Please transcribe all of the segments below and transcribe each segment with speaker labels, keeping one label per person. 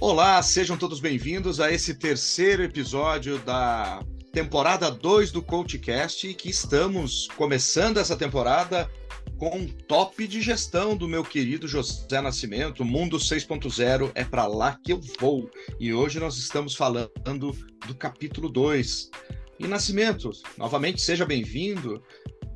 Speaker 1: Olá, sejam todos bem-vindos a esse terceiro episódio da temporada 2 do CoachCast, que estamos começando essa temporada com um top de gestão do meu querido José Nascimento. Mundo 6.0 é para lá que eu vou. E hoje nós estamos falando do capítulo 2. E Nascimento, novamente seja bem-vindo.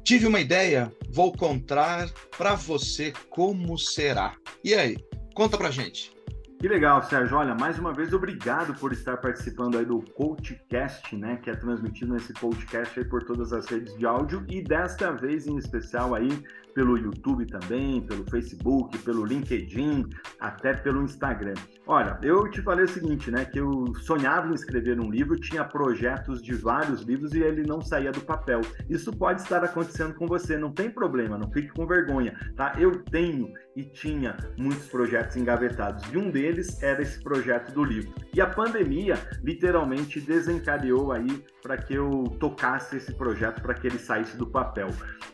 Speaker 1: Tive uma ideia, vou contar para você como será. E aí, conta pra gente.
Speaker 2: Que legal, Sérgio. Olha, mais uma vez, obrigado por estar participando aí do CoachCast, né? Que é transmitido nesse podcast aí por todas as redes de áudio e desta vez em especial aí pelo YouTube também, pelo Facebook, pelo LinkedIn, até pelo Instagram. Olha, eu te falei o seguinte, né? Que eu sonhava em escrever um livro, tinha projetos de vários livros e ele não saía do papel. Isso pode estar acontecendo com você, não tem problema, não fique com vergonha, tá? Eu tenho e tinha muitos projetos engavetados e um deles era esse projeto do livro. E a pandemia literalmente desencadeou aí para que eu tocasse esse projeto, para que ele saísse do papel.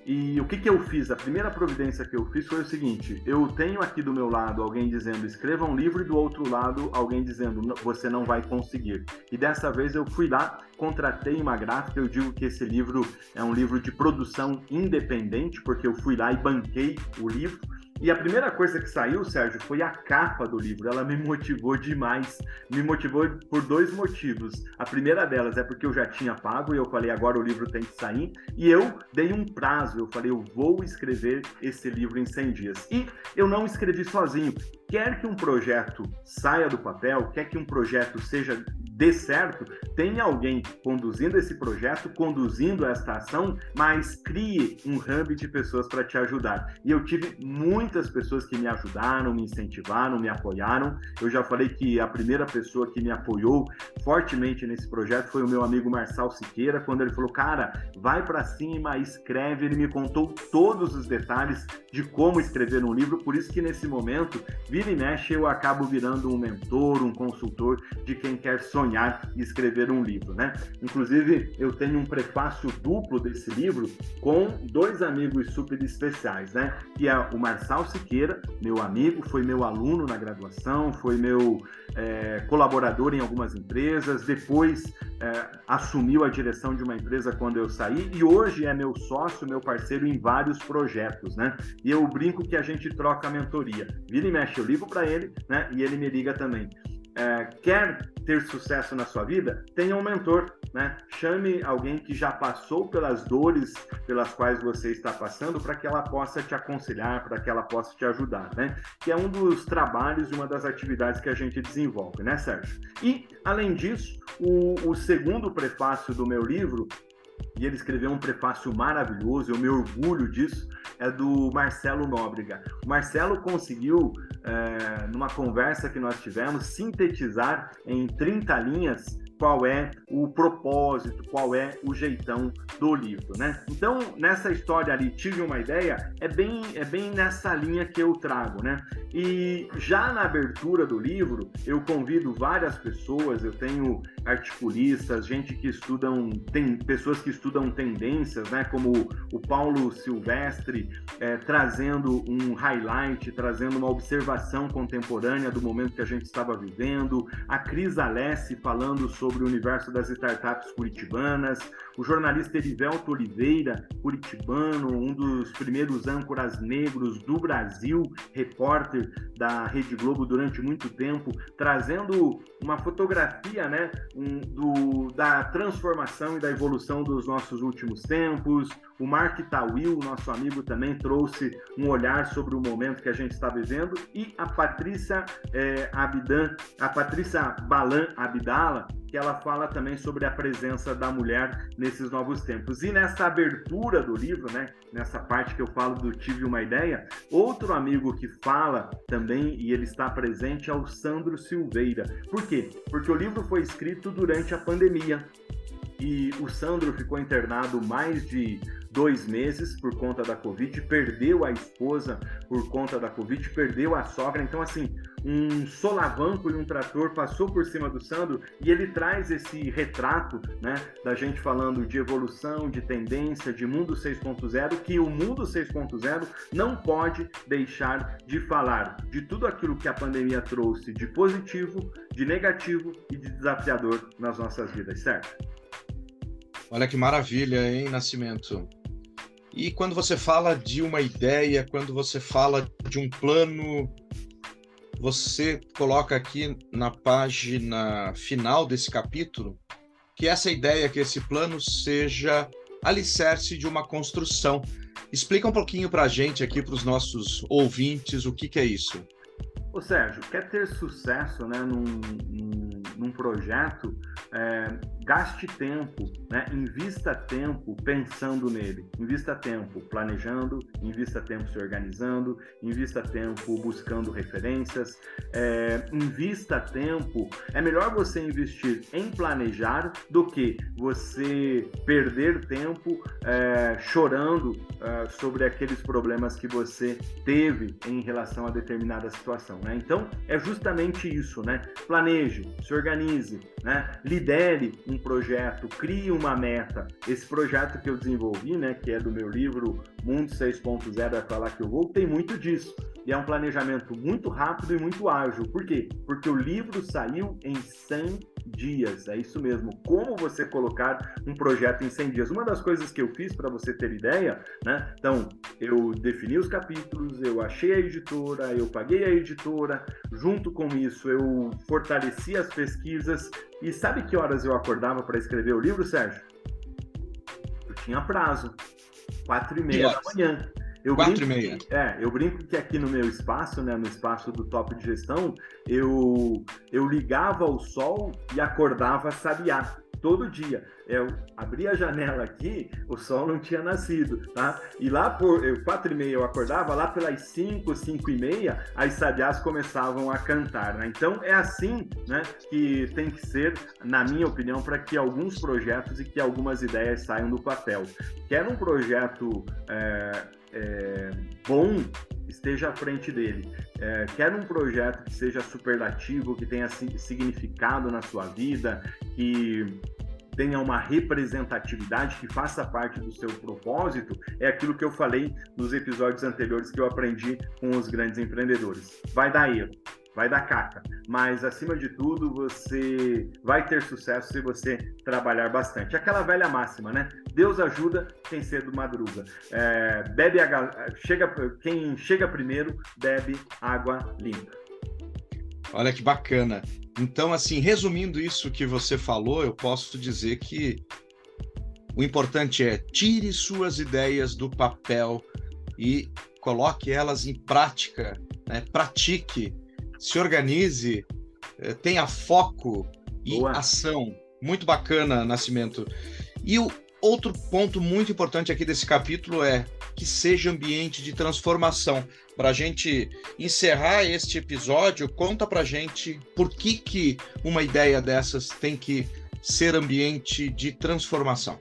Speaker 2: E o que, que eu fiz? A primeira providência que eu fiz foi o seguinte: eu tenho aqui do meu lado alguém dizendo escreva um livro, e do outro lado alguém dizendo você não vai conseguir. E dessa vez eu fui lá, contratei uma gráfica. Eu digo que esse livro é um livro de produção independente, porque eu fui lá e banquei o livro. E a primeira coisa que saiu, Sérgio, foi a capa do livro. Ela me motivou demais. Me motivou por dois motivos. A primeira delas é porque eu já tinha pago e eu falei, agora o livro tem que sair. E eu dei um prazo. Eu falei, eu vou escrever esse livro em 100 dias. E eu não escrevi sozinho. Quer que um projeto saia do papel, quer que um projeto seja dê certo, tem alguém conduzindo esse projeto, conduzindo esta ação, mas crie um hub de pessoas para te ajudar. E eu tive muitas pessoas que me ajudaram, me incentivaram, me apoiaram. Eu já falei que a primeira pessoa que me apoiou fortemente nesse projeto foi o meu amigo Marçal Siqueira, quando ele falou: "Cara, vai para cima, escreve". Ele me contou todos os detalhes de como escrever um livro, por isso que nesse momento, vira e mexe, eu acabo virando um mentor, um consultor de quem quer sonhar sonhar e escrever um livro, né? Inclusive, eu tenho um prefácio duplo desse livro com dois amigos super especiais, né? Que é o Marçal Siqueira, meu amigo, foi meu aluno na graduação, foi meu é, colaborador em algumas empresas, depois é, assumiu a direção de uma empresa quando eu saí e hoje é meu sócio, meu parceiro em vários projetos, né? E eu brinco que a gente troca a mentoria. Vira e mexe, eu ligo para ele, né? E ele me liga também é, quer ter sucesso na sua vida, tenha um mentor, né? Chame alguém que já passou pelas dores pelas quais você está passando para que ela possa te aconselhar, para que ela possa te ajudar, né? Que é um dos trabalhos e uma das atividades que a gente desenvolve, né, Sérgio? E, além disso, o, o segundo prefácio do meu livro e ele escreveu um prefácio maravilhoso, eu me orgulho disso, é do Marcelo Nóbrega. O Marcelo conseguiu, é, numa conversa que nós tivemos, sintetizar em 30 linhas qual é o propósito, qual é o jeitão do livro, né? Então, nessa história ali, tive uma ideia, é bem, é bem nessa linha que eu trago, né? E já na abertura do livro, eu convido várias pessoas, eu tenho articulistas, gente que estudam, tem pessoas que estudam tendências, né? Como o Paulo Silvestre, é, trazendo um highlight, trazendo uma observação contemporânea do momento que a gente estava vivendo, a Cris Alessi falando sobre o universo das startups curitibanas, o jornalista Erivelto Oliveira, curitibano, um dos primeiros âncoras negros do Brasil, repórter da Rede Globo durante muito tempo, trazendo uma fotografia né, do, da transformação e da evolução dos nossos últimos tempos. O Mark Tawil, nosso amigo, também trouxe um olhar sobre o momento que a gente está vivendo. E a Patrícia é, Abidan, a Patrícia Balan Abdala, que ela fala também sobre a presença da mulher nesses novos tempos. E nessa abertura do livro, né, nessa parte que eu falo do Tive uma Ideia, outro amigo que fala também, e ele está presente, é o Sandro Silveira. Por quê? Porque o livro foi escrito durante a pandemia. E o Sandro ficou internado mais de dois meses por conta da Covid, perdeu a esposa por conta da Covid, perdeu a sogra. Então, assim, um solavanco e um trator passou por cima do Sandro e ele traz esse retrato, né, da gente falando de evolução, de tendência, de mundo 6.0, que o mundo 6.0 não pode deixar de falar de tudo aquilo que a pandemia trouxe de positivo, de negativo e de desafiador nas nossas vidas, certo?
Speaker 1: Olha que maravilha, hein, Nascimento? E quando você fala de uma ideia, quando você fala de um plano, você coloca aqui na página final desse capítulo que essa ideia, que esse plano seja alicerce de uma construção. Explica um pouquinho para a gente aqui, para os nossos ouvintes, o que, que é isso.
Speaker 2: Ô Sérgio, quer ter sucesso né, num, num, num projeto, é, gaste tempo, né? invista tempo pensando nele, invista tempo planejando, invista tempo se organizando, invista tempo buscando referências, é, invista tempo. É melhor você investir em planejar do que você perder tempo é, chorando é, sobre aqueles problemas que você teve em relação a determinada situação. Né? Então, é justamente isso, né? Planeje, se organize, né? lidere um projeto, crie uma meta. Esse projeto que eu desenvolvi, né, que é do meu livro Mundo 6.0 é lá que eu vou, tem muito disso. E é um planejamento muito rápido e muito ágil. Por quê? Porque o livro saiu em 100 dias. É isso mesmo. Como você colocar um projeto em 100 dias? Uma das coisas que eu fiz para você ter ideia, né? Então, eu defini os capítulos, eu achei a editora, eu paguei a editora. Junto com isso, eu fortaleci as pesquisas. E sabe que horas eu acordava para escrever o livro, Sérgio? Eu tinha prazo. Quatro e meia da manhã.
Speaker 1: Eu Quatro brinco, e meia.
Speaker 2: É, eu brinco que aqui no meu espaço, né, no espaço do top de gestão, eu, eu ligava o sol e acordava sabiá todo dia. Eu abria a janela aqui, o sol não tinha nascido, tá? E lá por eu, quatro e meia eu acordava, lá pelas cinco, cinco e meia, as sabiás começavam a cantar, né? Então é assim, né, que tem que ser, na minha opinião, para que alguns projetos e que algumas ideias saiam do papel. Quer um projeto é, é, bom esteja à frente dele. É, quer um projeto que seja superlativo, que tenha significado na sua vida, que tenha uma representatividade, que faça parte do seu propósito, é aquilo que eu falei nos episódios anteriores que eu aprendi com os grandes empreendedores. Vai dar erro, vai dar caca, mas acima de tudo você vai ter sucesso se você trabalhar bastante. Aquela velha máxima, né? Deus ajuda quem cedo madruga. É, bebe a, chega, quem chega primeiro bebe água limpa.
Speaker 1: Olha que bacana. Então, assim, resumindo isso que você falou, eu posso dizer que o importante é tire suas ideias do papel e coloque elas em prática, né? pratique se organize, eh, tenha foco e Boa. ação. Muito bacana, Nascimento. E o outro ponto muito importante aqui desse capítulo é que seja ambiente de transformação. Para a gente encerrar este episódio, conta para gente por que, que uma ideia dessas tem que ser ambiente de transformação.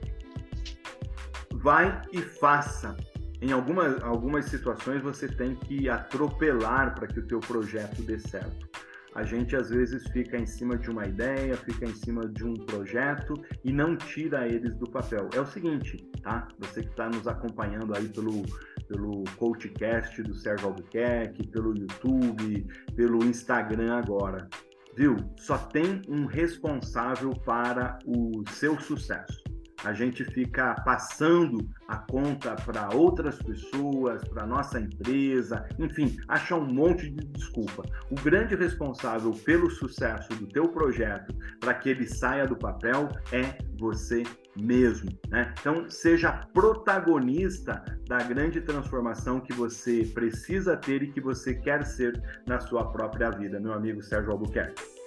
Speaker 2: Vai e faça. Em algumas, algumas situações você tem que atropelar para que o teu projeto dê certo. A gente às vezes fica em cima de uma ideia, fica em cima de um projeto e não tira eles do papel. É o seguinte, tá? Você que está nos acompanhando aí pelo, pelo Coachcast do Sérgio Albuquerque, pelo YouTube, pelo Instagram agora, viu? Só tem um responsável para o seu sucesso a gente fica passando a conta para outras pessoas, para nossa empresa, enfim, acha um monte de desculpa. O grande responsável pelo sucesso do teu projeto, para que ele saia do papel, é você mesmo, né? Então, seja protagonista da grande transformação que você precisa ter e que você quer ser na sua própria vida, meu amigo Sérgio Albuquerque.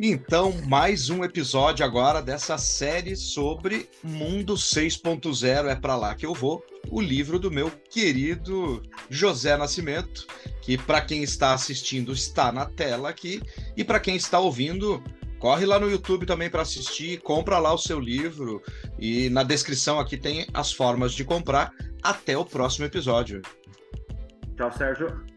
Speaker 1: Então, mais um episódio agora dessa série sobre Mundo 6.0 é para lá que eu vou, o livro do meu querido José Nascimento, que para quem está assistindo está na tela aqui e para quem está ouvindo corre lá no YouTube também para assistir, compra lá o seu livro e na descrição aqui tem as formas de comprar. Até o próximo episódio.
Speaker 2: Tchau, Sérgio.